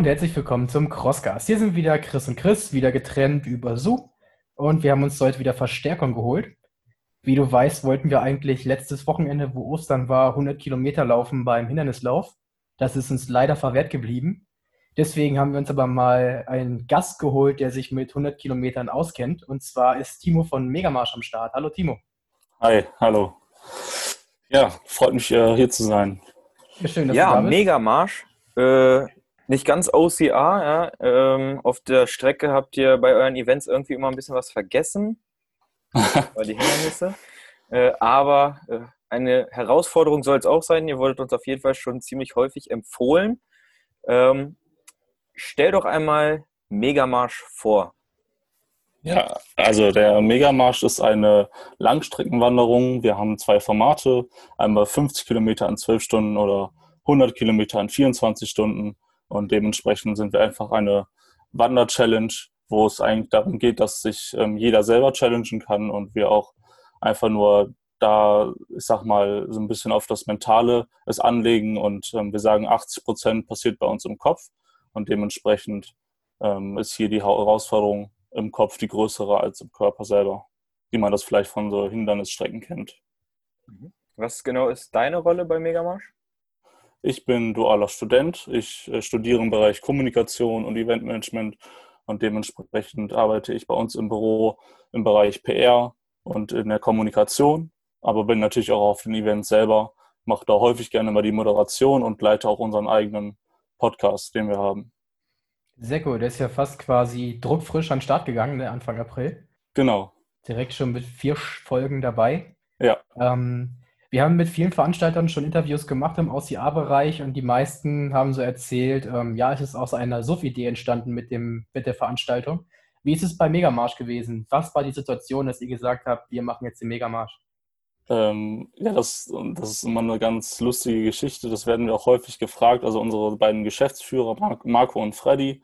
Und herzlich willkommen zum Crosscast. Hier sind wieder Chris und Chris, wieder getrennt über Zoom. Und wir haben uns heute wieder Verstärkung geholt. Wie du weißt, wollten wir eigentlich letztes Wochenende, wo Ostern war, 100 Kilometer laufen beim Hindernislauf. Das ist uns leider verwehrt geblieben. Deswegen haben wir uns aber mal einen Gast geholt, der sich mit 100 Kilometern auskennt. Und zwar ist Timo von Megamarsch am Start. Hallo Timo. Hi, hallo. Ja, freut mich äh, hier zu sein. Ja, schön, dass ja, du da bist. Megamarsch. Äh, nicht ganz OCR, ja. Ähm, auf der Strecke habt ihr bei euren Events irgendwie immer ein bisschen was vergessen. bei die Hindernisse. Äh, aber äh, eine Herausforderung soll es auch sein. Ihr wurdet uns auf jeden Fall schon ziemlich häufig empfohlen. Ähm, stell doch einmal Megamarsch vor. Ja, also der Megamarsch ist eine Langstreckenwanderung. Wir haben zwei Formate, einmal 50 Kilometer in 12 Stunden oder 100 Kilometer in 24 Stunden. Und dementsprechend sind wir einfach eine Wander-Challenge, wo es eigentlich darum geht, dass sich ähm, jeder selber challengen kann und wir auch einfach nur da, ich sag mal, so ein bisschen auf das Mentale es anlegen und ähm, wir sagen, 80 Prozent passiert bei uns im Kopf und dementsprechend ähm, ist hier die Herausforderung im Kopf die größere als im Körper selber, wie man das vielleicht von so Hindernisstrecken kennt. Mhm. Was genau ist deine Rolle bei Megamarsch? Ich bin dualer Student. Ich äh, studiere im Bereich Kommunikation und Eventmanagement und dementsprechend arbeite ich bei uns im Büro im Bereich PR und in der Kommunikation, aber bin natürlich auch auf den Events selber, mache da häufig gerne mal die Moderation und leite auch unseren eigenen Podcast, den wir haben. Sehr cool, der ist ja fast quasi druckfrisch an den Start gegangen, ne, Anfang April. Genau. Direkt schon mit vier Folgen dabei. Ja. Ähm, wir haben mit vielen Veranstaltern schon Interviews gemacht im OCA-Bereich und die meisten haben so erzählt, ähm, ja, es ist aus einer SUF-Idee entstanden mit, dem, mit der Veranstaltung. Wie ist es bei Megamarsch gewesen? Was war die Situation, dass ihr gesagt habt, wir machen jetzt den Megamarsch? Ähm, ja, das, das ist immer eine ganz lustige Geschichte. Das werden wir auch häufig gefragt. Also unsere beiden Geschäftsführer, Marco und Freddy,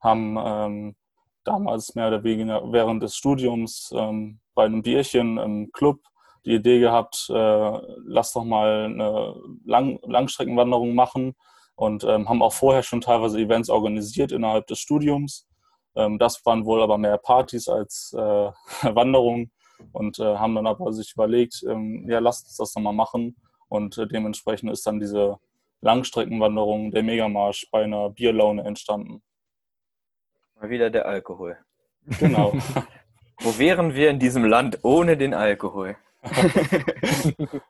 haben ähm, damals mehr oder weniger während des Studiums ähm, bei einem Bierchen im Club die Idee gehabt, äh, lass doch mal eine Lang Langstreckenwanderung machen und ähm, haben auch vorher schon teilweise Events organisiert innerhalb des Studiums. Ähm, das waren wohl aber mehr Partys als äh, Wanderungen und äh, haben dann aber sich überlegt, ähm, ja, lasst uns das nochmal machen und äh, dementsprechend ist dann diese Langstreckenwanderung, der Megamarsch bei einer Bierlaune entstanden. Mal wieder der Alkohol. Genau. Wo wären wir in diesem Land ohne den Alkohol?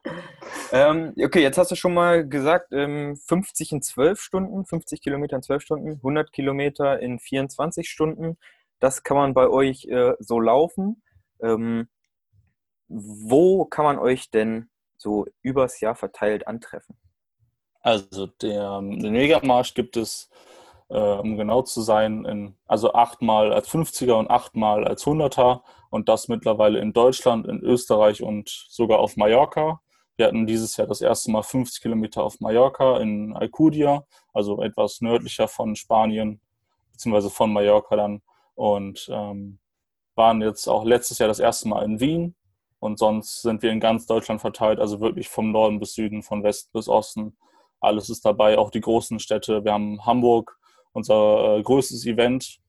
ähm, okay, jetzt hast du schon mal gesagt, ähm, 50 in 12 Stunden, 50 Kilometer in 12 Stunden, 100 Kilometer in 24 Stunden. Das kann man bei euch äh, so laufen. Ähm, wo kann man euch denn so übers Jahr verteilt antreffen? Also der, den Megamarsch gibt es, äh, um genau zu sein, in, also achtmal als 50er und achtmal als 100er und das mittlerweile in Deutschland, in Österreich und sogar auf Mallorca. Wir hatten dieses Jahr das erste Mal 50 Kilometer auf Mallorca in Alcudia, also etwas nördlicher von Spanien, beziehungsweise von Mallorca dann. Und ähm, waren jetzt auch letztes Jahr das erste Mal in Wien und sonst sind wir in ganz Deutschland verteilt, also wirklich vom Norden bis Süden, von Westen bis Osten. Alles ist dabei, auch die großen Städte. Wir haben Hamburg, unser äh, größtes Event,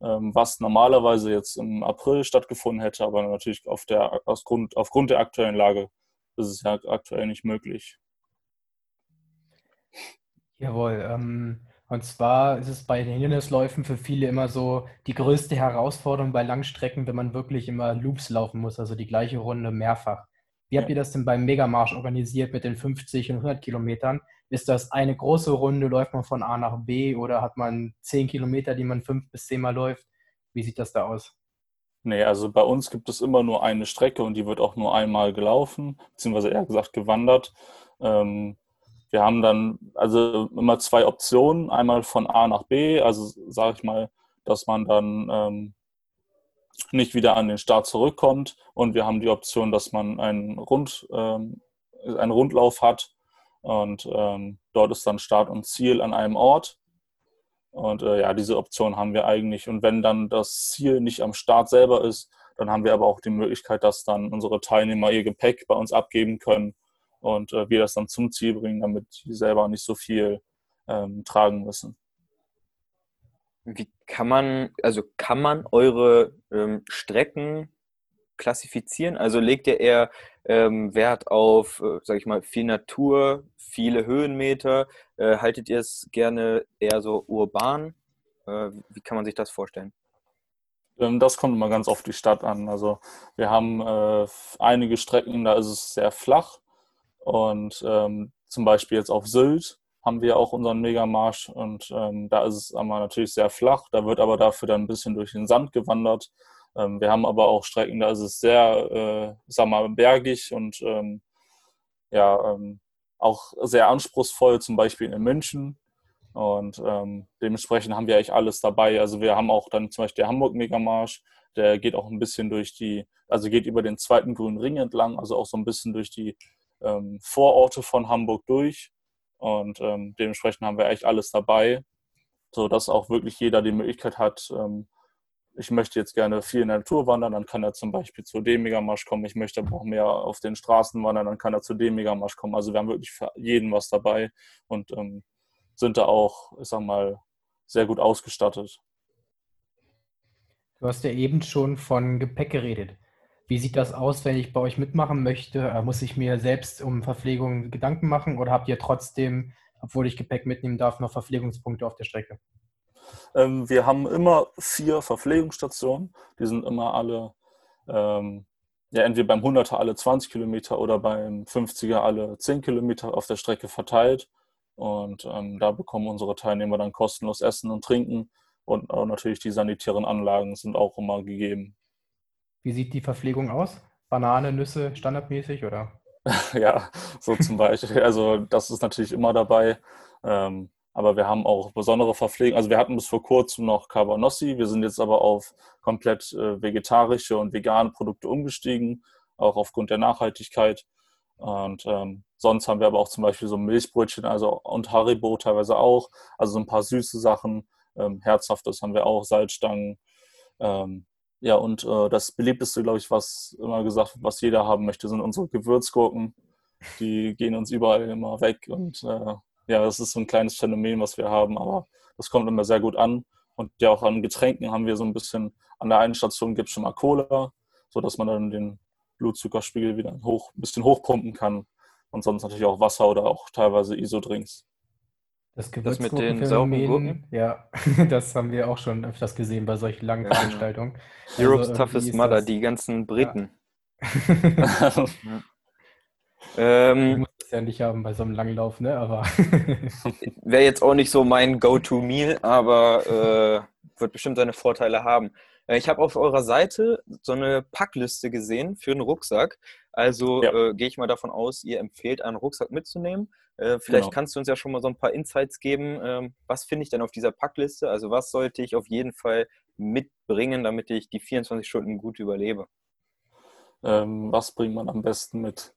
was normalerweise jetzt im April stattgefunden hätte, aber natürlich auf der, aus Grund, aufgrund der aktuellen Lage ist es ja aktuell nicht möglich. Jawohl. Ähm, und zwar ist es bei den Hindernisläufen für viele immer so die größte Herausforderung bei Langstrecken, wenn man wirklich immer Loops laufen muss, also die gleiche Runde mehrfach. Wie habt ihr das denn beim Megamarsch organisiert mit den 50 und 100 Kilometern? Ist das eine große Runde, läuft man von A nach B oder hat man 10 Kilometer, die man fünf bis zehnmal läuft? Wie sieht das da aus? Nee, also bei uns gibt es immer nur eine Strecke und die wird auch nur einmal gelaufen, beziehungsweise eher gesagt gewandert. Ähm, wir haben dann also immer zwei Optionen, einmal von A nach B, also sage ich mal, dass man dann ähm, nicht wieder an den Start zurückkommt und wir haben die Option, dass man einen, Rund, ähm, einen Rundlauf hat und ähm, dort ist dann Start und Ziel an einem Ort. Und äh, ja, diese Option haben wir eigentlich. Und wenn dann das Ziel nicht am Start selber ist, dann haben wir aber auch die Möglichkeit, dass dann unsere Teilnehmer ihr Gepäck bei uns abgeben können und äh, wir das dann zum Ziel bringen, damit die selber nicht so viel ähm, tragen müssen. Wie kann man, also kann man eure ähm, Strecken klassifizieren? Also legt ihr eher ähm, Wert auf, äh, sag ich mal, viel Natur, viele Höhenmeter? Äh, haltet ihr es gerne eher so urban? Äh, wie kann man sich das vorstellen? Ähm, das kommt immer ganz auf die Stadt an. Also wir haben äh, einige Strecken, da ist es sehr flach. Und ähm, zum Beispiel jetzt auf Sylt haben wir auch unseren Megamarsch und ähm, da ist es aber natürlich sehr flach. Da wird aber dafür dann ein bisschen durch den Sand gewandert. Ähm, wir haben aber auch Strecken, da ist es sehr, äh, sag mal, bergig und ähm, ja, ähm, auch sehr anspruchsvoll, zum Beispiel in München. Und ähm, dementsprechend haben wir eigentlich alles dabei. Also wir haben auch dann zum Beispiel der Hamburg-Megamarsch, der geht auch ein bisschen durch die, also geht über den zweiten grünen Ring entlang, also auch so ein bisschen durch die ähm, Vororte von Hamburg durch. Und ähm, dementsprechend haben wir eigentlich alles dabei, sodass auch wirklich jeder die Möglichkeit hat, ähm, ich möchte jetzt gerne viel in der Natur wandern, dann kann er zum Beispiel zu dem Megamarsch kommen. Ich möchte aber auch mehr auf den Straßen wandern, dann kann er zu dem Megamarsch kommen. Also wir haben wirklich für jeden was dabei und ähm, sind da auch, ich sag mal, sehr gut ausgestattet. Du hast ja eben schon von Gepäck geredet. Wie sieht das aus, wenn ich bei euch mitmachen möchte? Äh, muss ich mir selbst um Verpflegung Gedanken machen oder habt ihr trotzdem, obwohl ich Gepäck mitnehmen darf, noch Verpflegungspunkte auf der Strecke? Ähm, wir haben immer vier Verpflegungsstationen. Die sind immer alle, ähm, ja, entweder beim 100er alle 20 Kilometer oder beim 50er alle 10 Kilometer auf der Strecke verteilt. Und ähm, da bekommen unsere Teilnehmer dann kostenlos Essen und Trinken. Und auch natürlich die sanitären Anlagen sind auch immer gegeben. Wie sieht die Verpflegung aus? Banane, Nüsse, standardmäßig oder? ja, so zum Beispiel. Also das ist natürlich immer dabei. Ähm, aber wir haben auch besondere Verpflegung. Also wir hatten bis vor kurzem noch Cabanossi. Wir sind jetzt aber auf komplett äh, vegetarische und vegane Produkte umgestiegen, auch aufgrund der Nachhaltigkeit. Und ähm, sonst haben wir aber auch zum Beispiel so Milchbrötchen also, und Haribo teilweise auch. Also so ein paar süße Sachen. Ähm, herzhaftes haben wir auch, Salzstangen. Ähm, ja, und äh, das beliebteste, glaube ich, was immer gesagt wird, was jeder haben möchte, sind unsere Gewürzgurken. Die gehen uns überall immer weg und äh, ja, das ist so ein kleines Phänomen, was wir haben, aber das kommt immer sehr gut an. Und ja, auch an Getränken haben wir so ein bisschen, an der einen Station gibt es schon mal Cola, sodass man dann den Blutzuckerspiegel wieder hoch, ein bisschen hochpumpen kann. Und sonst natürlich auch Wasser oder auch teilweise Isodrinks. Das, das mit den sauren Gurken? Ja, das haben wir auch schon öfters gesehen bei solchen langen ja. Veranstaltungen. Europe's also, Toughest Mother, die ganzen Briten. Ja. ähm, ja nicht haben bei so einem Langlauf, ne? Aber. Wäre jetzt auch nicht so mein Go-To-Meal, aber äh, wird bestimmt seine Vorteile haben. Äh, ich habe auf eurer Seite so eine Packliste gesehen für einen Rucksack. Also ja. äh, gehe ich mal davon aus, ihr empfehlt, einen Rucksack mitzunehmen. Äh, vielleicht genau. kannst du uns ja schon mal so ein paar Insights geben. Ähm, was finde ich denn auf dieser Packliste? Also was sollte ich auf jeden Fall mitbringen, damit ich die 24 Stunden gut überlebe? Ähm, was bringt man am besten mit?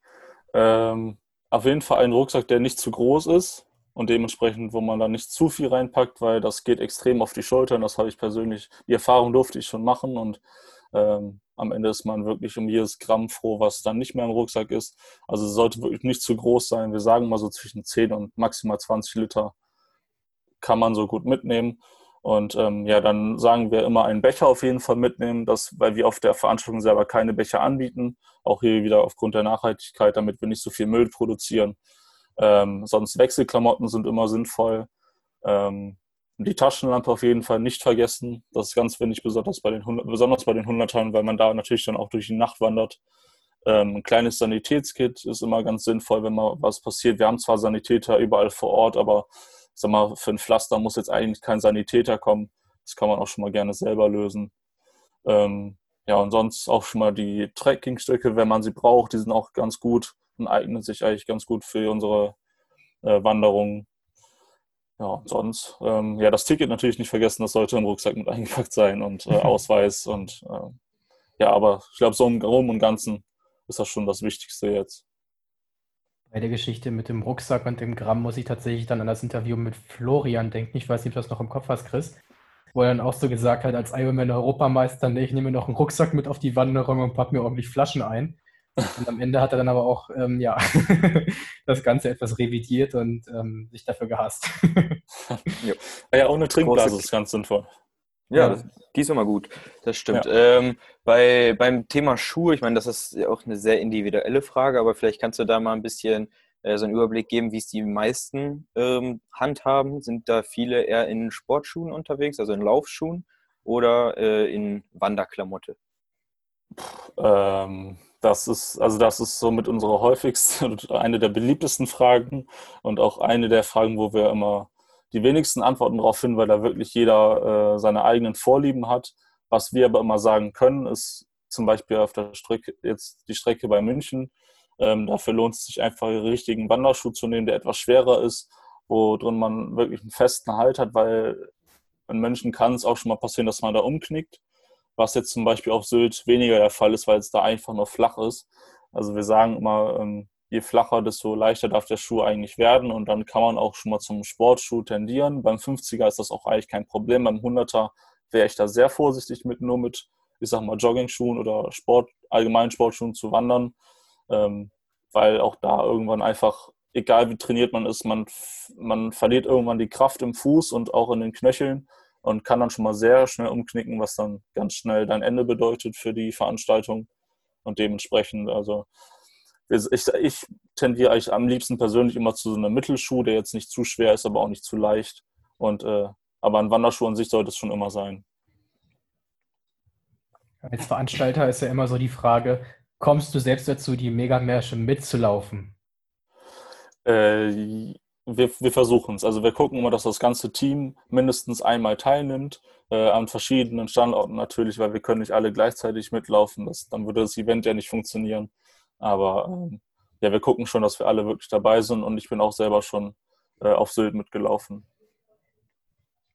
Ähm, auf jeden Fall einen Rucksack, der nicht zu groß ist und dementsprechend, wo man da nicht zu viel reinpackt, weil das geht extrem auf die Schultern. Das habe ich persönlich, die Erfahrung durfte ich schon machen und ähm, am Ende ist man wirklich um jedes Gramm froh, was dann nicht mehr im Rucksack ist. Also es sollte wirklich nicht zu groß sein. Wir sagen mal so zwischen 10 und maximal 20 Liter kann man so gut mitnehmen. Und ähm, ja, dann sagen wir immer einen Becher auf jeden Fall mitnehmen, das, weil wir auf der Veranstaltung selber keine Becher anbieten. Auch hier wieder aufgrund der Nachhaltigkeit, damit wir nicht so viel Müll produzieren. Ähm, sonst Wechselklamotten sind immer sinnvoll. Ähm, die Taschenlampe auf jeden Fall nicht vergessen. Das ist ganz wenig, besonders bei den, besonders bei den Hundertern, weil man da natürlich dann auch durch die Nacht wandert. Ähm, ein kleines Sanitätskit ist immer ganz sinnvoll, wenn mal was passiert. Wir haben zwar Sanitäter überall vor Ort, aber sag mal, für ein Pflaster muss jetzt eigentlich kein Sanitäter kommen. Das kann man auch schon mal gerne selber lösen. Ähm, ja, und sonst auch schon mal die Trekkingstöcke, wenn man sie braucht, die sind auch ganz gut und eignen sich eigentlich ganz gut für unsere äh, Wanderungen. Ja, und sonst, ähm, ja, das Ticket natürlich nicht vergessen, das sollte im Rucksack mit eingepackt sein und äh, Ausweis und äh, ja, aber ich glaube, so im Groben und Ganzen ist das schon das Wichtigste jetzt. Bei der Geschichte mit dem Rucksack und dem Gramm muss ich tatsächlich dann an das Interview mit Florian denken. Ich weiß nicht, ob du das noch im Kopf hast, Chris. Wo er dann auch so gesagt hat, als Ironman-Europameister, nee, ich nehme noch einen Rucksack mit auf die Wanderung und pack mir ordentlich Flaschen ein. Und am Ende hat er dann aber auch, ähm, ja, das Ganze etwas revidiert und ähm, sich dafür gehasst. ja, ja, ohne Trinkblase ist ganz sinnvoll. Ja, das, die ist immer gut. Das stimmt. Ja. Ähm, bei, beim Thema Schuhe, ich meine, das ist ja auch eine sehr individuelle Frage, aber vielleicht kannst du da mal ein bisschen äh, so einen Überblick geben, wie es die meisten ähm, handhaben. Sind da viele eher in Sportschuhen unterwegs, also in Laufschuhen oder äh, in Wanderklamotte? Ähm, das ist, also das ist somit unsere häufigste und eine der beliebtesten Fragen und auch eine der Fragen, wo wir immer die wenigsten Antworten darauf finden, weil da wirklich jeder äh, seine eigenen Vorlieben hat. Was wir aber immer sagen können, ist zum Beispiel auf der Strecke, jetzt die Strecke bei München. Ähm, dafür lohnt es sich einfach, den richtigen Wanderschuh zu nehmen, der etwas schwerer ist, wo drin man wirklich einen festen Halt hat, weil in München kann es auch schon mal passieren, dass man da umknickt. Was jetzt zum Beispiel auf Sylt weniger der Fall ist, weil es da einfach nur flach ist. Also wir sagen immer, ähm, je flacher, desto leichter darf der Schuh eigentlich werden und dann kann man auch schon mal zum Sportschuh tendieren. Beim 50er ist das auch eigentlich kein Problem. Beim 100er wäre ich da sehr vorsichtig mit, nur mit, ich sag mal, Jogging-Schuhen oder Sport, allgemeinen Sportschuhen zu wandern, ähm, weil auch da irgendwann einfach, egal wie trainiert man ist, man, man verliert irgendwann die Kraft im Fuß und auch in den Knöcheln und kann dann schon mal sehr schnell umknicken, was dann ganz schnell dein Ende bedeutet für die Veranstaltung. Und dementsprechend, also ich, ich tendiere eigentlich am liebsten persönlich immer zu so einem Mittelschuh, der jetzt nicht zu schwer ist, aber auch nicht zu leicht. Und, äh, aber ein Wanderschuh an sich sollte es schon immer sein. Als Veranstalter ist ja immer so die Frage, kommst du selbst dazu, die Megamärsche mitzulaufen? Äh, wir, wir versuchen es. Also wir gucken immer, dass das ganze Team mindestens einmal teilnimmt, äh, an verschiedenen Standorten natürlich, weil wir können nicht alle gleichzeitig mitlaufen. Das, dann würde das Event ja nicht funktionieren. Aber ähm, ja, wir gucken schon, dass wir alle wirklich dabei sind und ich bin auch selber schon äh, auf Sylt mitgelaufen.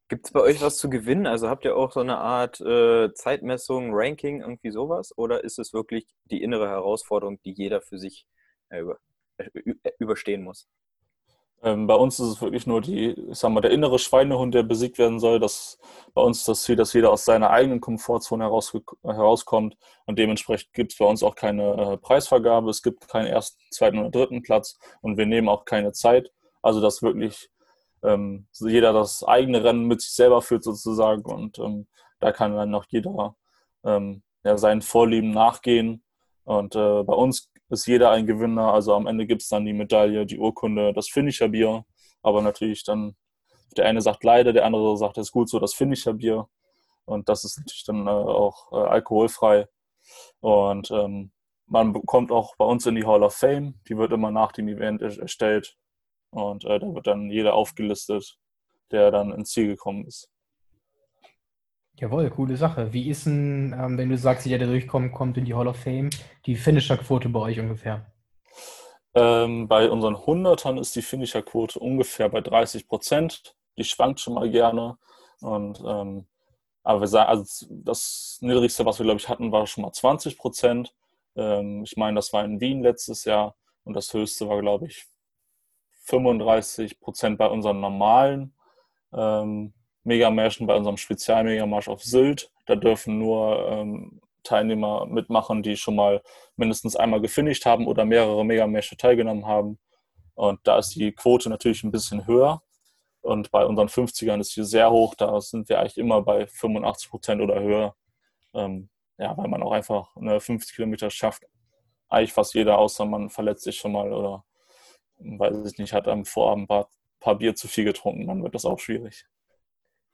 Gibt es bei euch was zu gewinnen? Also habt ihr auch so eine Art äh, Zeitmessung, Ranking, irgendwie sowas? Oder ist es wirklich die innere Herausforderung, die jeder für sich äh, über, äh, überstehen muss? Ähm, bei uns ist es wirklich nur die, ich sag mal, der innere Schweinehund, der besiegt werden soll. Das, bei uns das Ziel, dass jeder aus seiner eigenen Komfortzone heraus, herauskommt. Und dementsprechend gibt es bei uns auch keine äh, Preisvergabe. Es gibt keinen ersten, zweiten oder dritten Platz. Und wir nehmen auch keine Zeit. Also, dass wirklich ähm, jeder das eigene Rennen mit sich selber führt, sozusagen. Und ähm, da kann dann noch jeder ähm, ja, seinen Vorlieben nachgehen. Und äh, bei uns ist jeder ein Gewinner. Also am Ende gibt es dann die Medaille, die Urkunde, das Finisher-Bier. Aber natürlich dann, der eine sagt leider, der andere sagt, es ist gut so, das Finisher-Bier. Und das ist natürlich dann äh, auch äh, alkoholfrei. Und ähm, man kommt auch bei uns in die Hall of Fame. Die wird immer nach dem Event erstellt. Und äh, da wird dann jeder aufgelistet, der dann ins Ziel gekommen ist. Jawohl, coole Sache. Wie ist denn, ähm, wenn du sagst, jeder, der durchkommt, kommt in die Hall of Fame, die Finisher-Quote bei euch ungefähr? Ähm, bei unseren Hundertern ist die Finisher-Quote ungefähr bei 30 Prozent. Die schwankt schon mal gerne. Und, ähm, aber wir sagen, also das Niedrigste, was wir, glaube ich, hatten, war schon mal 20 Prozent. Ähm, ich meine, das war in Wien letztes Jahr. Und das höchste war, glaube ich, 35 Prozent bei unseren normalen ähm, Megamärschen bei unserem Spezialmegamarsch auf Sylt. Da dürfen nur ähm, Teilnehmer mitmachen, die schon mal mindestens einmal gefinisht haben oder mehrere Megamärsche teilgenommen haben. Und da ist die Quote natürlich ein bisschen höher. Und bei unseren 50ern ist sie sehr hoch. Da sind wir eigentlich immer bei 85 Prozent oder höher. Ähm, ja, weil man auch einfach eine 50 Kilometer schafft. Eigentlich fast jeder, außer man verletzt sich schon mal oder weiß ich nicht, hat am Vorabend ein paar, paar Bier zu viel getrunken. Dann wird das auch schwierig.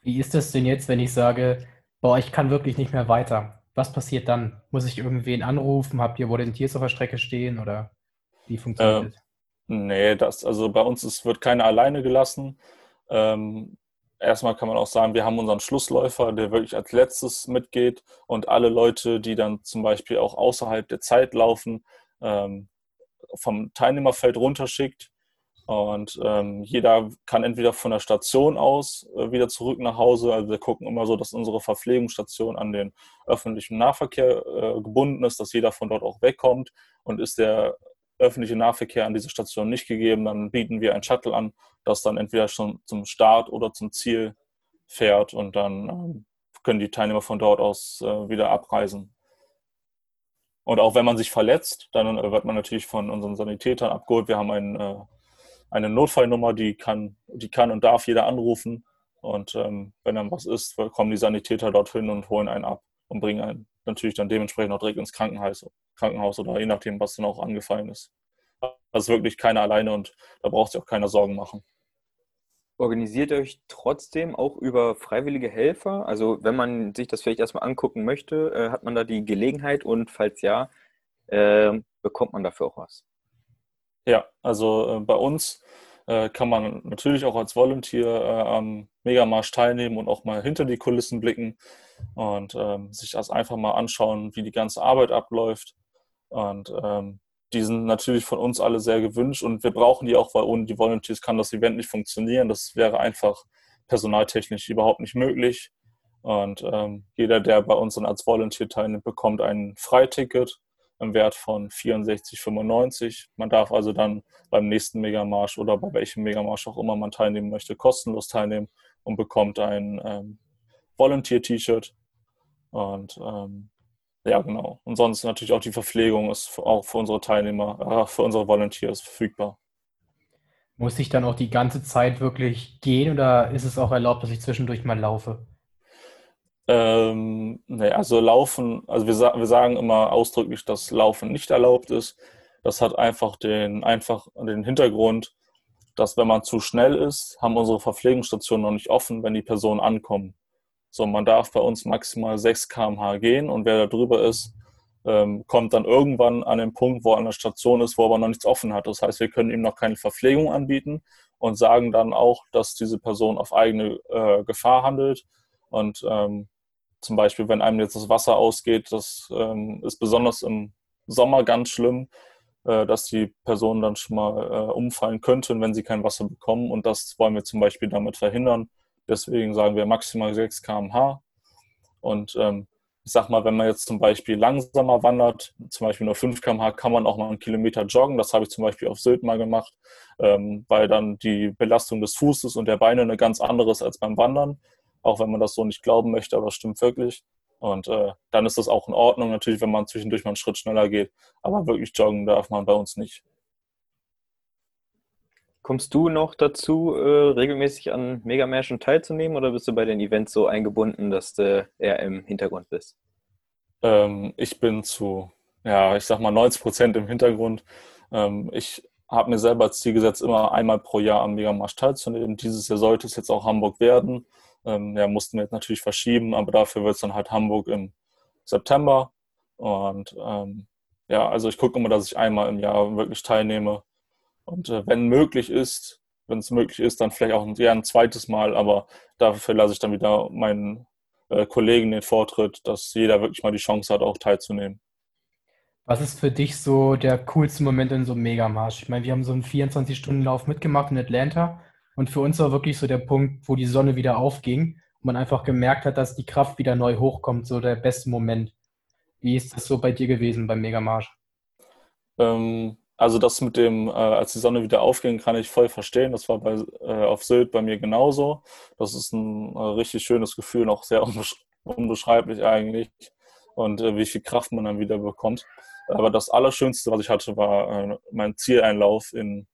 Wie ist das denn jetzt, wenn ich sage, boah, ich kann wirklich nicht mehr weiter? Was passiert dann? Muss ich irgendwen anrufen? Habt ihr Volunteers auf der Strecke stehen oder wie funktioniert äh, das? Nee, das, also bei uns ist, wird keiner alleine gelassen. Ähm, erstmal kann man auch sagen, wir haben unseren Schlussläufer, der wirklich als letztes mitgeht und alle Leute, die dann zum Beispiel auch außerhalb der Zeit laufen, ähm, vom Teilnehmerfeld runterschickt und ähm, jeder kann entweder von der Station aus äh, wieder zurück nach Hause. Also wir gucken immer so, dass unsere Verpflegungsstation an den öffentlichen Nahverkehr äh, gebunden ist, dass jeder von dort auch wegkommt. Und ist der öffentliche Nahverkehr an diese Station nicht gegeben, dann bieten wir ein Shuttle an, das dann entweder schon zum Start oder zum Ziel fährt und dann ähm, können die Teilnehmer von dort aus äh, wieder abreisen. Und auch wenn man sich verletzt, dann äh, wird man natürlich von unseren Sanitätern abgeholt. Wir haben einen äh, eine Notfallnummer, die kann, die kann und darf jeder anrufen. Und ähm, wenn dann was ist, kommen die Sanitäter dorthin und holen einen ab und bringen einen natürlich dann dementsprechend auch direkt ins Krankenhaus, Krankenhaus oder je nachdem, was dann auch angefallen ist. Also wirklich keiner alleine und da braucht sich auch keiner Sorgen machen. Organisiert euch trotzdem auch über freiwillige Helfer? Also wenn man sich das vielleicht erstmal angucken möchte, äh, hat man da die Gelegenheit und falls ja, äh, bekommt man dafür auch was? Ja, also äh, bei uns äh, kann man natürlich auch als Volunteer äh, am Megamarsch teilnehmen und auch mal hinter die Kulissen blicken und ähm, sich das einfach mal anschauen, wie die ganze Arbeit abläuft. Und ähm, die sind natürlich von uns alle sehr gewünscht und wir brauchen die auch, weil ohne die Volunteers kann das Event nicht funktionieren. Das wäre einfach personaltechnisch überhaupt nicht möglich. Und ähm, jeder, der bei uns dann als Volunteer teilnimmt, bekommt ein Freiticket im Wert von 64,95. Man darf also dann beim nächsten Megamarsch oder bei welchem Megamarsch auch immer man teilnehmen möchte, kostenlos teilnehmen und bekommt ein ähm, Volunteer-T-Shirt. Und ähm, ja, genau. Und sonst natürlich auch die Verpflegung ist auch für unsere Teilnehmer, äh, für unsere Volunteers verfügbar. Muss ich dann auch die ganze Zeit wirklich gehen oder ist es auch erlaubt, dass ich zwischendurch mal laufe? Ähm, nee, also Laufen, also wir, wir sagen immer ausdrücklich, dass Laufen nicht erlaubt ist. Das hat einfach den, einfach den Hintergrund, dass wenn man zu schnell ist, haben unsere Verpflegungsstationen noch nicht offen, wenn die Personen ankommen. So, man darf bei uns maximal 6 km/h gehen und wer da drüber ist, ähm, kommt dann irgendwann an den Punkt, wo er an der Station ist, wo er aber noch nichts offen hat. Das heißt, wir können ihm noch keine Verpflegung anbieten und sagen dann auch, dass diese Person auf eigene äh, Gefahr handelt und ähm, zum Beispiel, wenn einem jetzt das Wasser ausgeht, das ähm, ist besonders im Sommer ganz schlimm, äh, dass die Person dann schon mal äh, umfallen könnten, wenn sie kein Wasser bekommen. Und das wollen wir zum Beispiel damit verhindern. Deswegen sagen wir maximal 6 km/h. Und ähm, ich sag mal, wenn man jetzt zum Beispiel langsamer wandert, zum Beispiel nur 5 km/h, kann man auch mal einen Kilometer joggen. Das habe ich zum Beispiel auf Sylt mal gemacht, ähm, weil dann die Belastung des Fußes und der Beine eine ganz andere ist als beim Wandern auch wenn man das so nicht glauben möchte, aber es stimmt wirklich. Und äh, dann ist das auch in Ordnung, natürlich, wenn man zwischendurch mal einen Schritt schneller geht. Aber wirklich joggen darf man bei uns nicht. Kommst du noch dazu, äh, regelmäßig an Megamärschen teilzunehmen oder bist du bei den Events so eingebunden, dass du eher im Hintergrund bist? Ähm, ich bin zu, ja, ich sag mal 90 Prozent im Hintergrund. Ähm, ich habe mir selber als Ziel gesetzt, immer einmal pro Jahr am Megamarsch teilzunehmen. Dieses Jahr sollte es jetzt auch Hamburg werden. Ähm, ja, mussten wir jetzt natürlich verschieben, aber dafür wird es dann halt Hamburg im September. Und ähm, ja, also ich gucke immer, dass ich einmal im Jahr wirklich teilnehme. Und äh, wenn möglich ist, wenn es möglich ist, dann vielleicht auch eher ein zweites Mal, aber dafür lasse ich dann wieder meinen äh, Kollegen den Vortritt, dass jeder wirklich mal die Chance hat, auch teilzunehmen. Was ist für dich so der coolste Moment in so einem Megamarsch? Ich meine, wir haben so einen 24-Stunden-Lauf mitgemacht in Atlanta und für uns war wirklich so der Punkt, wo die Sonne wieder aufging und man einfach gemerkt hat, dass die Kraft wieder neu hochkommt, so der beste Moment. Wie ist das so bei dir gewesen beim Megamarsch? Ähm, also das mit dem, äh, als die Sonne wieder aufging, kann ich voll verstehen. Das war bei, äh, auf Sylt bei mir genauso. Das ist ein äh, richtig schönes Gefühl, noch sehr unbesch unbeschreiblich eigentlich. Und äh, wie viel Kraft man dann wieder bekommt. Aber das Allerschönste, was ich hatte, war äh, mein Zieleinlauf in,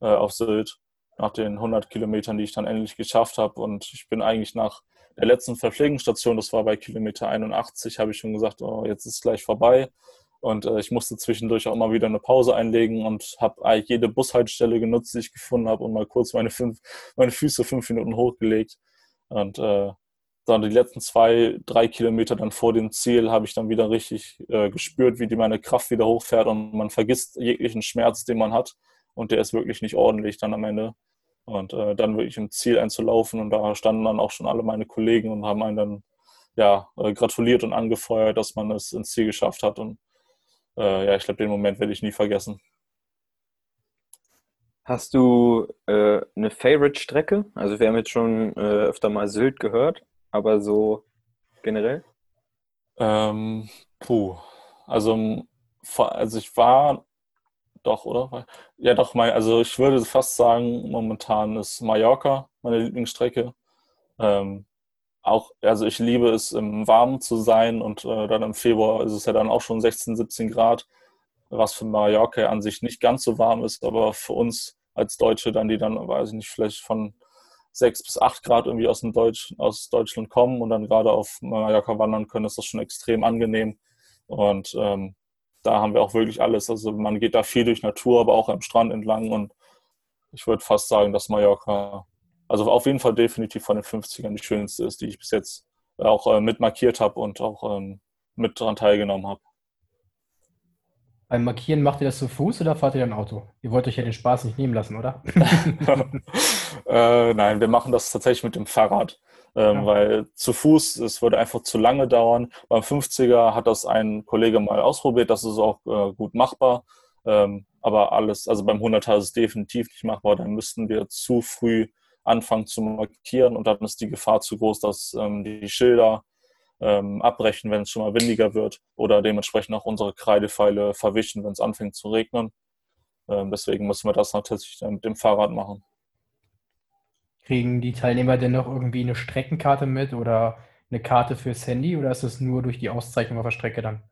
äh, auf Sylt nach den 100 Kilometern, die ich dann endlich geschafft habe. Und ich bin eigentlich nach der letzten Verpflegungsstation, das war bei Kilometer 81, habe ich schon gesagt, oh, jetzt ist es gleich vorbei. Und äh, ich musste zwischendurch auch mal wieder eine Pause einlegen und habe eigentlich jede Bushaltestelle genutzt, die ich gefunden habe und mal kurz meine, fünf, meine Füße fünf Minuten hochgelegt. Und äh, dann die letzten zwei, drei Kilometer dann vor dem Ziel habe ich dann wieder richtig äh, gespürt, wie die meine Kraft wieder hochfährt und man vergisst jeglichen Schmerz, den man hat. Und der ist wirklich nicht ordentlich dann am Ende. Und äh, dann wirklich im Ziel einzulaufen und da standen dann auch schon alle meine Kollegen und haben einen dann ja, äh, gratuliert und angefeuert, dass man es ins Ziel geschafft hat. Und äh, ja, ich glaube, den Moment werde ich nie vergessen. Hast du äh, eine Favorite-Strecke? Also wir haben jetzt schon äh, öfter mal Sylt gehört, aber so generell? Ähm, puh, also, also ich war doch, oder? Ja, doch, also ich würde fast sagen, momentan ist Mallorca meine Lieblingsstrecke. Ähm, auch, also ich liebe es, im Warmen zu sein und äh, dann im Februar ist es ja dann auch schon 16, 17 Grad, was für Mallorca an sich nicht ganz so warm ist, aber für uns als Deutsche dann, die dann, weiß ich nicht, vielleicht von 6 bis 8 Grad irgendwie aus, dem Deutsch, aus Deutschland kommen und dann gerade auf Mallorca wandern können, ist das schon extrem angenehm. Und ähm, da haben wir auch wirklich alles. Also man geht da viel durch Natur, aber auch am Strand entlang. Und ich würde fast sagen, dass Mallorca, also auf jeden Fall definitiv von den 50ern die schönste ist, die ich bis jetzt auch äh, mit markiert habe und auch ähm, mit daran teilgenommen habe. Beim Markieren macht ihr das zu Fuß oder fahrt ihr ein Auto? Ihr wollt euch ja den Spaß nicht nehmen lassen, oder? äh, nein, wir machen das tatsächlich mit dem Fahrrad. Ähm, ja. Weil zu Fuß, es würde einfach zu lange dauern. Beim 50er hat das ein Kollege mal ausprobiert, das ist auch äh, gut machbar. Ähm, aber alles, also beim 100er ist es definitiv nicht machbar. Dann müssten wir zu früh anfangen zu markieren und dann ist die Gefahr zu groß, dass ähm, die Schilder ähm, abbrechen, wenn es schon mal windiger wird oder dementsprechend auch unsere Kreidepfeile verwischen, wenn es anfängt zu regnen. Ähm, deswegen müssen wir das natürlich mit dem Fahrrad machen. Kriegen die Teilnehmer denn noch irgendwie eine Streckenkarte mit oder eine Karte fürs Handy oder ist es nur durch die Auszeichnung auf der Strecke dann?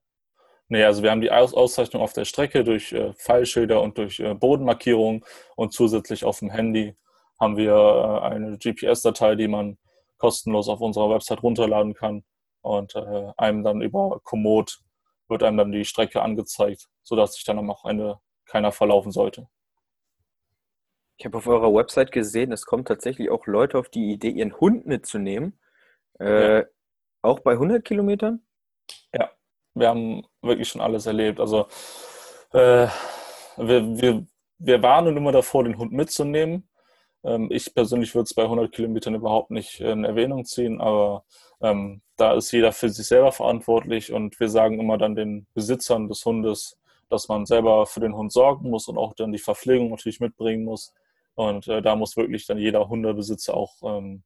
Nee, also wir haben die Aus Auszeichnung auf der Strecke durch äh, Pfeilschilder und durch äh, Bodenmarkierungen und zusätzlich auf dem Handy haben wir äh, eine GPS-Datei, die man kostenlos auf unserer Website runterladen kann und äh, einem dann über Komoot wird einem dann die Strecke angezeigt, sodass sich dann am Ende keiner verlaufen sollte. Ich habe auf eurer Website gesehen, es kommen tatsächlich auch Leute auf die Idee, ihren Hund mitzunehmen. Äh, ja. Auch bei 100 Kilometern? Ja, wir haben wirklich schon alles erlebt. Also äh, wir, wir, wir warnen immer davor, den Hund mitzunehmen. Ähm, ich persönlich würde es bei 100 Kilometern überhaupt nicht in Erwähnung ziehen, aber ähm, da ist jeder für sich selber verantwortlich und wir sagen immer dann den Besitzern des Hundes, dass man selber für den Hund sorgen muss und auch dann die Verpflegung natürlich mitbringen muss. Und äh, da muss wirklich dann jeder Hundebesitzer auch ähm,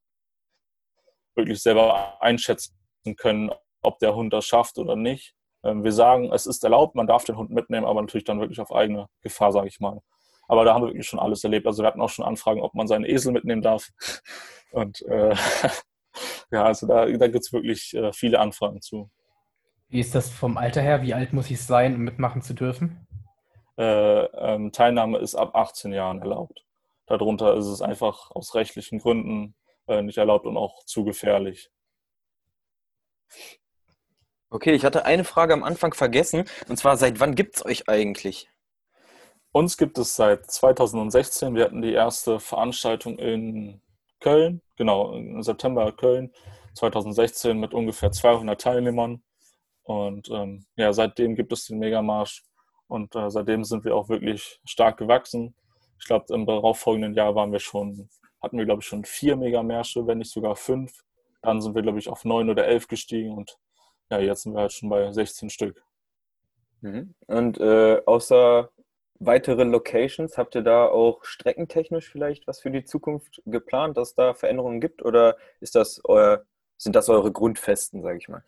wirklich selber einschätzen können, ob der Hund das schafft oder nicht. Ähm, wir sagen, es ist erlaubt, man darf den Hund mitnehmen, aber natürlich dann wirklich auf eigene Gefahr, sage ich mal. Aber da haben wir wirklich schon alles erlebt. Also wir hatten auch schon Anfragen, ob man seinen Esel mitnehmen darf. Und äh, ja, also da, da gibt es wirklich äh, viele Anfragen zu. Wie ist das vom Alter her? Wie alt muss ich sein, um mitmachen zu dürfen? Äh, ähm, Teilnahme ist ab 18 Jahren erlaubt. Darunter ist es einfach aus rechtlichen Gründen äh, nicht erlaubt und auch zu gefährlich. Okay, ich hatte eine Frage am Anfang vergessen. Und zwar, seit wann gibt es euch eigentlich? Uns gibt es seit 2016. Wir hatten die erste Veranstaltung in Köln, genau, im September Köln 2016 mit ungefähr 200 Teilnehmern. Und ähm, ja, seitdem gibt es den Megamarsch und äh, seitdem sind wir auch wirklich stark gewachsen. Ich glaube, im darauffolgenden Jahr waren wir schon, hatten wir, glaube ich, schon vier Megamärsche, wenn nicht sogar fünf. Dann sind wir, glaube ich, auf neun oder elf gestiegen und ja, jetzt sind wir halt schon bei 16 Stück. Mhm. Und äh, außer weitere Locations? Habt ihr da auch streckentechnisch vielleicht was für die Zukunft geplant, dass da Veränderungen gibt? Oder ist das euer, sind das eure Grundfesten, sage ich mal?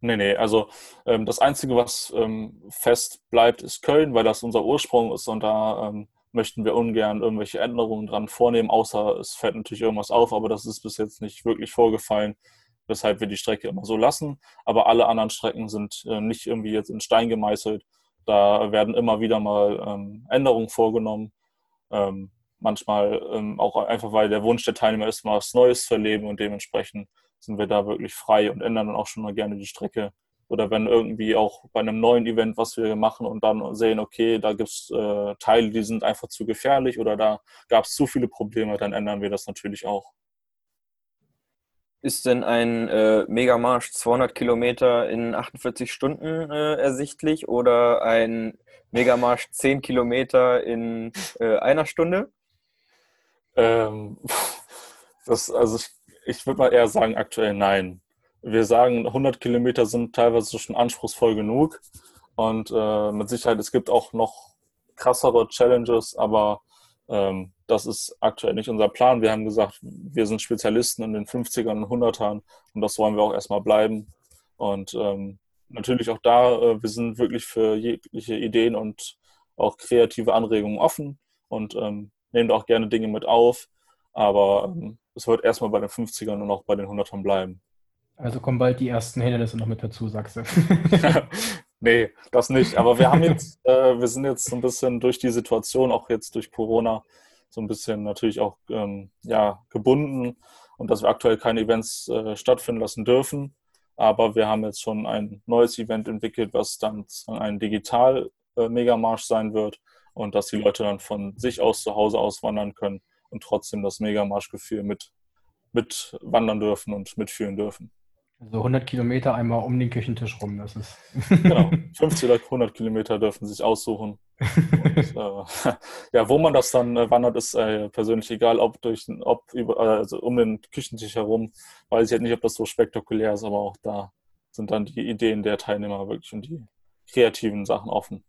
Nee, nee, also ähm, das Einzige, was ähm, fest bleibt, ist Köln, weil das unser Ursprung ist und da ähm, möchten wir ungern irgendwelche Änderungen dran vornehmen, außer es fällt natürlich irgendwas auf, aber das ist bis jetzt nicht wirklich vorgefallen, weshalb wir die Strecke immer so lassen. Aber alle anderen Strecken sind äh, nicht irgendwie jetzt in Stein gemeißelt da werden immer wieder mal ähm, Änderungen vorgenommen. Ähm, manchmal ähm, auch einfach, weil der Wunsch der Teilnehmer ist, mal was Neues zu erleben und dementsprechend sind wir da wirklich frei und ändern dann auch schon mal gerne die Strecke. Oder wenn irgendwie auch bei einem neuen Event, was wir machen und dann sehen, okay, da gibt es äh, Teile, die sind einfach zu gefährlich oder da gab es zu viele Probleme, dann ändern wir das natürlich auch. Ist denn ein äh, Megamarsch 200 Kilometer in 48 Stunden äh, ersichtlich oder ein Megamarsch 10 Kilometer in äh, einer Stunde? Ähm, das, also ich, ich würde mal eher sagen, aktuell nein. Wir sagen, 100 Kilometer sind teilweise schon anspruchsvoll genug und äh, mit Sicherheit, es gibt auch noch krassere Challenges, aber ähm, das ist aktuell nicht unser Plan. Wir haben gesagt, wir sind Spezialisten in den 50ern und 100ern und das wollen wir auch erstmal bleiben. Und ähm, natürlich auch da, äh, wir sind wirklich für jegliche Ideen und auch kreative Anregungen offen und ähm, nehmen auch gerne Dinge mit auf. Aber ähm, es wird erstmal bei den 50ern und auch bei den 100ern bleiben. Also kommen bald die ersten Hindernisse noch mit dazu, sagst du. Nee, das nicht. Aber wir haben jetzt, äh, wir sind jetzt so ein bisschen durch die Situation, auch jetzt durch Corona, so ein bisschen natürlich auch ähm, ja, gebunden und dass wir aktuell keine Events äh, stattfinden lassen dürfen. Aber wir haben jetzt schon ein neues Event entwickelt, was dann ein Digital-Megamarsch äh, sein wird und dass die Leute dann von sich aus zu Hause auswandern können und trotzdem das Megamarschgefühl mit, mit wandern dürfen und mitführen dürfen. Also 100 Kilometer einmal um den Küchentisch rum, das ist. genau, 50 oder 100 Kilometer dürfen sich aussuchen. Und, äh, ja, wo man das dann äh, wandert, ist äh, persönlich egal, ob durch, ob über, also um den Küchentisch herum. Weiß ich halt nicht, ob das so spektakulär ist, aber auch da sind dann die Ideen der Teilnehmer wirklich und die kreativen Sachen offen.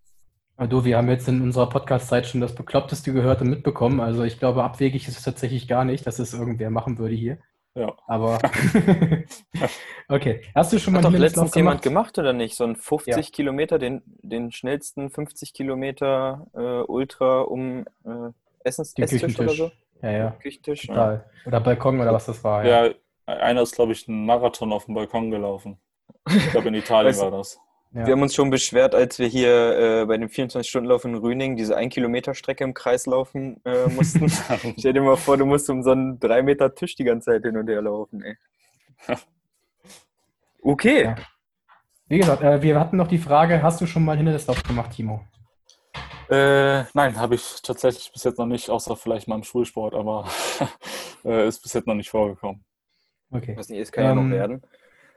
Du, wir haben jetzt in unserer Podcast-Zeit schon das Bekloppteste gehört und mitbekommen. Also ich glaube, abwegig ist es tatsächlich gar nicht, dass es irgendwer machen würde hier. Ja. Aber okay. Hast du schon mal Hat doch letztens jemand gemacht oder nicht? So ein 50 ja. Kilometer, den, den schnellsten 50 Kilometer äh, Ultra um äh, Essens Esstisch oder so? Ja, ja. Küchentisch. Total. Ja. Oder Balkon oder was das war. Ja, ja einer ist, glaube ich, einen Marathon auf dem Balkon gelaufen. Ich glaube, in Italien war das. Ja. Wir haben uns schon beschwert, als wir hier äh, bei dem 24-Stunden-Lauf in Rüning diese 1-Kilometer-Strecke im Kreis laufen äh, mussten. Stell dir mal vor, du musst um so einen 3 Meter Tisch die ganze Zeit hin und her laufen. Ey. Okay. Ja. Wie gesagt, äh, wir hatten noch die Frage, hast du schon mal Hindernislauf gemacht, Timo? Äh, nein, habe ich tatsächlich bis jetzt noch nicht, außer vielleicht mal im Schulsport, aber äh, ist bis jetzt noch nicht vorgekommen. Okay. Was nicht ist, kann ähm, ja noch ähm, werden.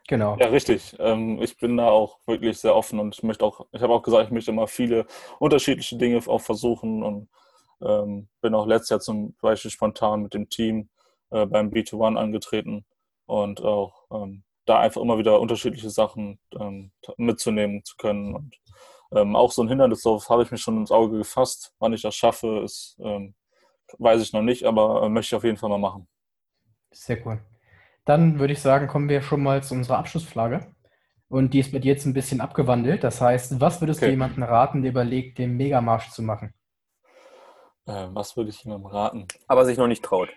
Genau. Ja, richtig. Ähm, ich bin da auch wirklich sehr offen und ich möchte auch, ich habe auch gesagt, ich möchte immer viele unterschiedliche Dinge auch versuchen und ähm, bin auch letztes Jahr zum Beispiel spontan mit dem Team äh, beim B2One angetreten und auch ähm, da einfach immer wieder unterschiedliche Sachen ähm, mitzunehmen zu können. Und ähm, auch so ein Hindernislauf habe ich mir schon ins Auge gefasst. Wann ich das schaffe, ist, ähm, weiß ich noch nicht, aber äh, möchte ich auf jeden Fall mal machen. Sehr cool. Dann würde ich sagen, kommen wir schon mal zu unserer Abschlussfrage. Und die ist mit jetzt ein bisschen abgewandelt. Das heißt, was würdest okay. du jemandem raten, der überlegt, den Megamarsch zu machen? Äh, was würde ich jemandem raten? Aber sich noch nicht traut.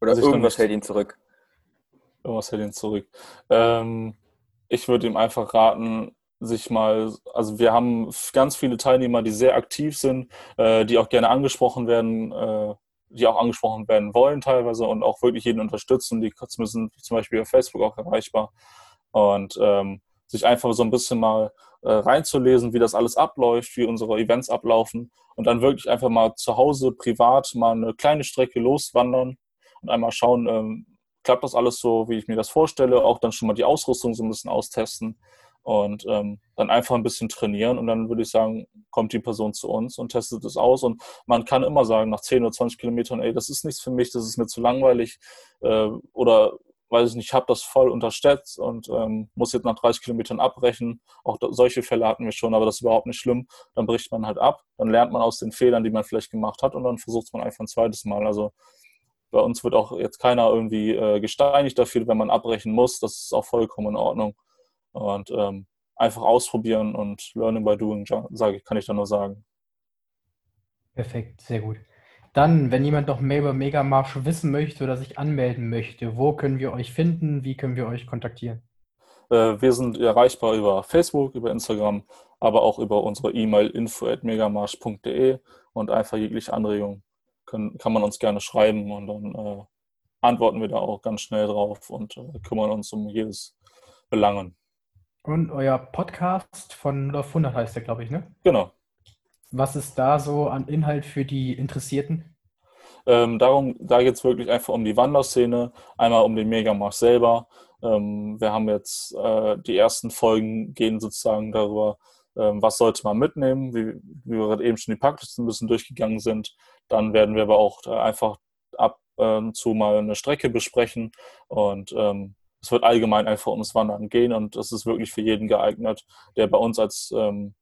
Oder also irgendwas hält ihn zurück. Irgendwas hält ihn zurück. Ähm, ich würde ihm einfach raten, sich mal, also wir haben ganz viele Teilnehmer, die sehr aktiv sind, äh, die auch gerne angesprochen werden, äh, die auch angesprochen werden wollen teilweise und auch wirklich jeden unterstützen. Die sind zum Beispiel auf Facebook auch erreichbar. Und ähm, sich einfach so ein bisschen mal äh, reinzulesen, wie das alles abläuft, wie unsere Events ablaufen und dann wirklich einfach mal zu Hause privat mal eine kleine Strecke loswandern und einmal schauen, ähm, klappt das alles so, wie ich mir das vorstelle, auch dann schon mal die Ausrüstung so ein bisschen austesten und ähm, dann einfach ein bisschen trainieren und dann würde ich sagen, kommt die Person zu uns und testet es aus und man kann immer sagen, nach 10 oder 20 Kilometern, ey, das ist nichts für mich, das ist mir zu langweilig äh, oder weiß ich nicht, ich habe das voll unterschätzt und ähm, muss jetzt nach 30 Kilometern abbrechen. Auch da, solche Fälle hatten wir schon, aber das ist überhaupt nicht schlimm. Dann bricht man halt ab, dann lernt man aus den Fehlern, die man vielleicht gemacht hat und dann versucht man einfach ein zweites Mal. Also bei uns wird auch jetzt keiner irgendwie äh, gesteinigt dafür, wenn man abbrechen muss. Das ist auch vollkommen in Ordnung. Und ähm, einfach ausprobieren und learning by doing, sage ich, kann ich da nur sagen. Perfekt, sehr gut. Dann, wenn jemand noch mehr über Megamarsch wissen möchte oder sich anmelden möchte, wo können wir euch finden? Wie können wir euch kontaktieren? Äh, wir sind erreichbar über Facebook, über Instagram, aber auch über unsere E-Mail info.megamarsch.de und einfach jegliche Anregungen können, kann man uns gerne schreiben und dann äh, antworten wir da auch ganz schnell drauf und äh, kümmern uns um jedes Belangen. Und euer Podcast von 0 auf 100 heißt der, glaube ich, ne? Genau. Was ist da so an Inhalt für die Interessierten? Ähm, darum, da geht es wirklich einfach um die Wanderszene, einmal um den Megamarsch selber. Ähm, wir haben jetzt äh, die ersten Folgen gehen sozusagen darüber, ähm, was sollte man mitnehmen, wie, wie wir gerade eben schon die Packlisten ein bisschen durchgegangen sind. Dann werden wir aber auch äh, einfach ab und ähm, zu mal eine Strecke besprechen und ähm, es wird allgemein einfach ums Wandern gehen und es ist wirklich für jeden geeignet, der bei uns als, ähm,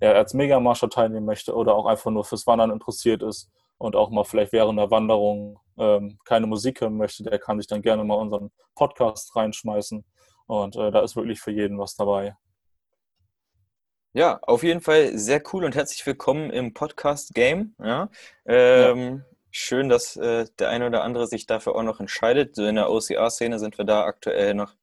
ja, als Megamarscher teilnehmen möchte oder auch einfach nur fürs Wandern interessiert ist und auch mal vielleicht während der Wanderung ähm, keine Musik hören möchte, der kann sich dann gerne mal unseren Podcast reinschmeißen und äh, da ist wirklich für jeden was dabei. Ja, auf jeden Fall sehr cool und herzlich willkommen im Podcast Game. Ja, ähm, ja schön, dass äh, der eine oder andere sich dafür auch noch entscheidet. So in der OCR-Szene sind wir da aktuell noch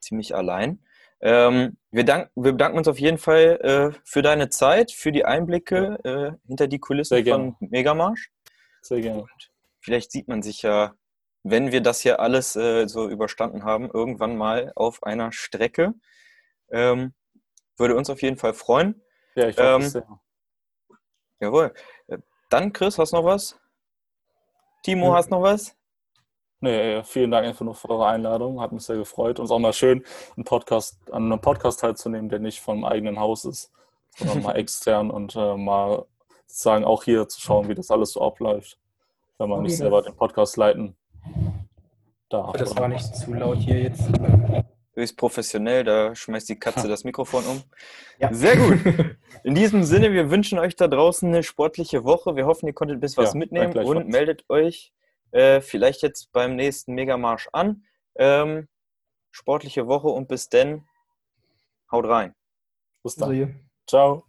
ziemlich allein. Ähm, wir, dank, wir, bedanken uns auf jeden Fall äh, für deine Zeit, für die Einblicke äh, hinter die Kulissen von Megamarsch. Sehr gerne. Und vielleicht sieht man sich ja, wenn wir das hier alles äh, so überstanden haben, irgendwann mal auf einer Strecke. Ähm, würde uns auf jeden Fall freuen. Ja, ich hoffe ähm, sehr. Jawohl. Äh, dann, Chris, hast du noch was? Timo, ja. hast noch was? Nee, vielen Dank einfach nur für eure Einladung. Hat mich sehr gefreut. Und es ist auch mal schön, einen Podcast, an einem Podcast teilzunehmen, der nicht vom eigenen Haus ist, sondern mal extern und äh, mal sozusagen auch hier zu schauen, wie das alles so abläuft, wenn man okay, nicht selber den Podcast leiten darf. Das war nicht zu laut hier jetzt. Höchst professionell, da schmeißt die Katze das Mikrofon um. Ja. Sehr gut. In diesem Sinne, wir wünschen euch da draußen eine sportliche Woche. Wir hoffen, ihr konntet bis was ja, mitnehmen und meldet euch äh, vielleicht jetzt beim nächsten Megamarsch an. Ähm, sportliche Woche und bis denn. Haut rein. Bis dann. Ciao.